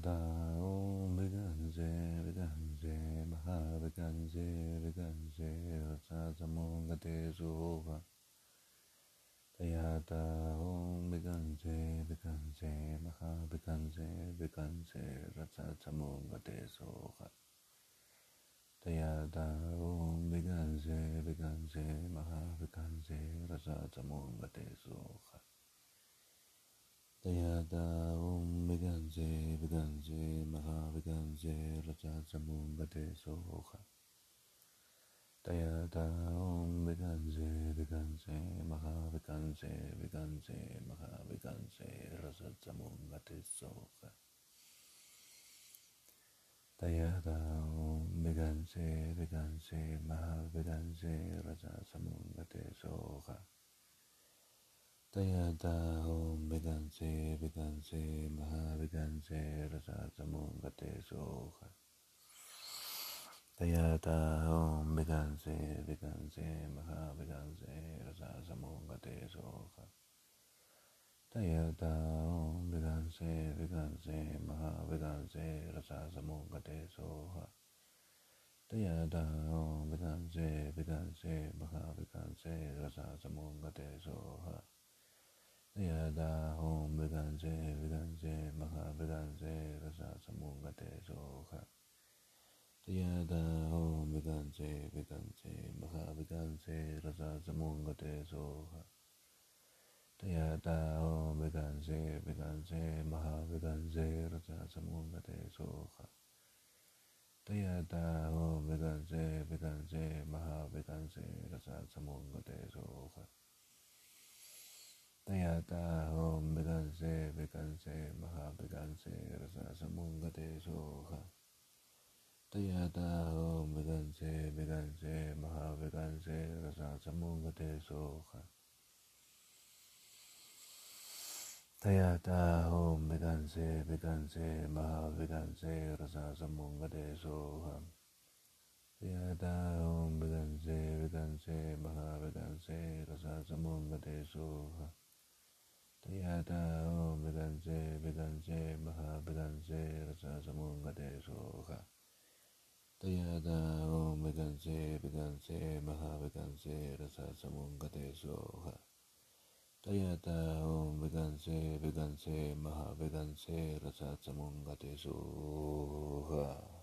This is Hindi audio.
Tayada Om Viganse Viganse Mahaviganse Viganse Rasasamungate Soha Tayada Om Viganse Viganse Mahaviganse Viganse Rasasamungate Soha Tayada Om Viganse Viganse Mahaviganse Rasasamungate Soha Tayada Om Viganse Viganse Mahaviganse Raja Samungate Soha Soha ॐ विदंसे विदंसे महाविदंसे रसासमुङ्गते सोख तयाताहं विदंसे विदंसे महाविदंसे रसासमुङ्गते सोख तयाताहं विदंसे विदंसे महाविदंसे रसासमुङ्गते सोख तयाताहं विदंसे विदंसे महाविदंसे रसासमुङ्गते सोख यदा हों विदंसे विदंसे मह विदंसे रसासमुङ्गतेशोख यदा हों विदंसे विदंसे मह विदंसे रसासमुङ्गतेशोख यदा हों विदंसे विदंसे मह विदंसे रसासमुङ्गतेशोख यदा हों विदंसे विदंसे मह विदंसे रसासमुङ्गतेशोख cáncer, sasamungate soja. Tayata om vedanse, vedanse, maha vedanse, sasamungate soja. Tayata om vedanse, vedanse, maha soja. Om Rasa Samungate Soha Yada Om ンセマハベダンセラササモンガテソーハタヤダオンベダンセベダンセマハベダンセラササモンガテソーハタヤダオンダンセベダンセマハベダンセラササモンガテソーハ